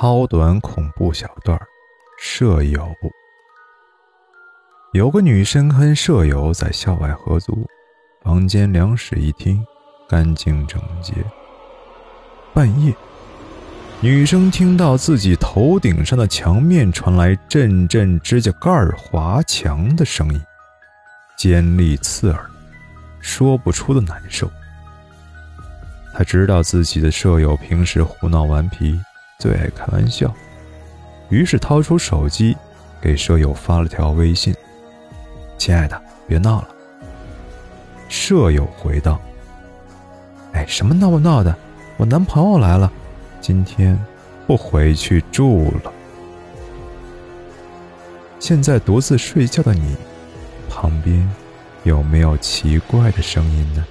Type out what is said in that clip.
超短恐怖小段舍友。有个女生跟舍友在校外合租，房间两室一厅，干净整洁。半夜，女生听到自己头顶上的墙面传来阵阵指甲盖划墙的声音，尖利刺耳，说不出的难受。她知道自己的舍友平时胡闹顽皮。最爱开玩笑，于是掏出手机，给舍友发了条微信：“亲爱的，别闹了。”舍友回道：“哎，什么闹不闹的？我男朋友来了，今天不回去住了。现在独自睡觉的你，旁边有没有奇怪的声音呢？”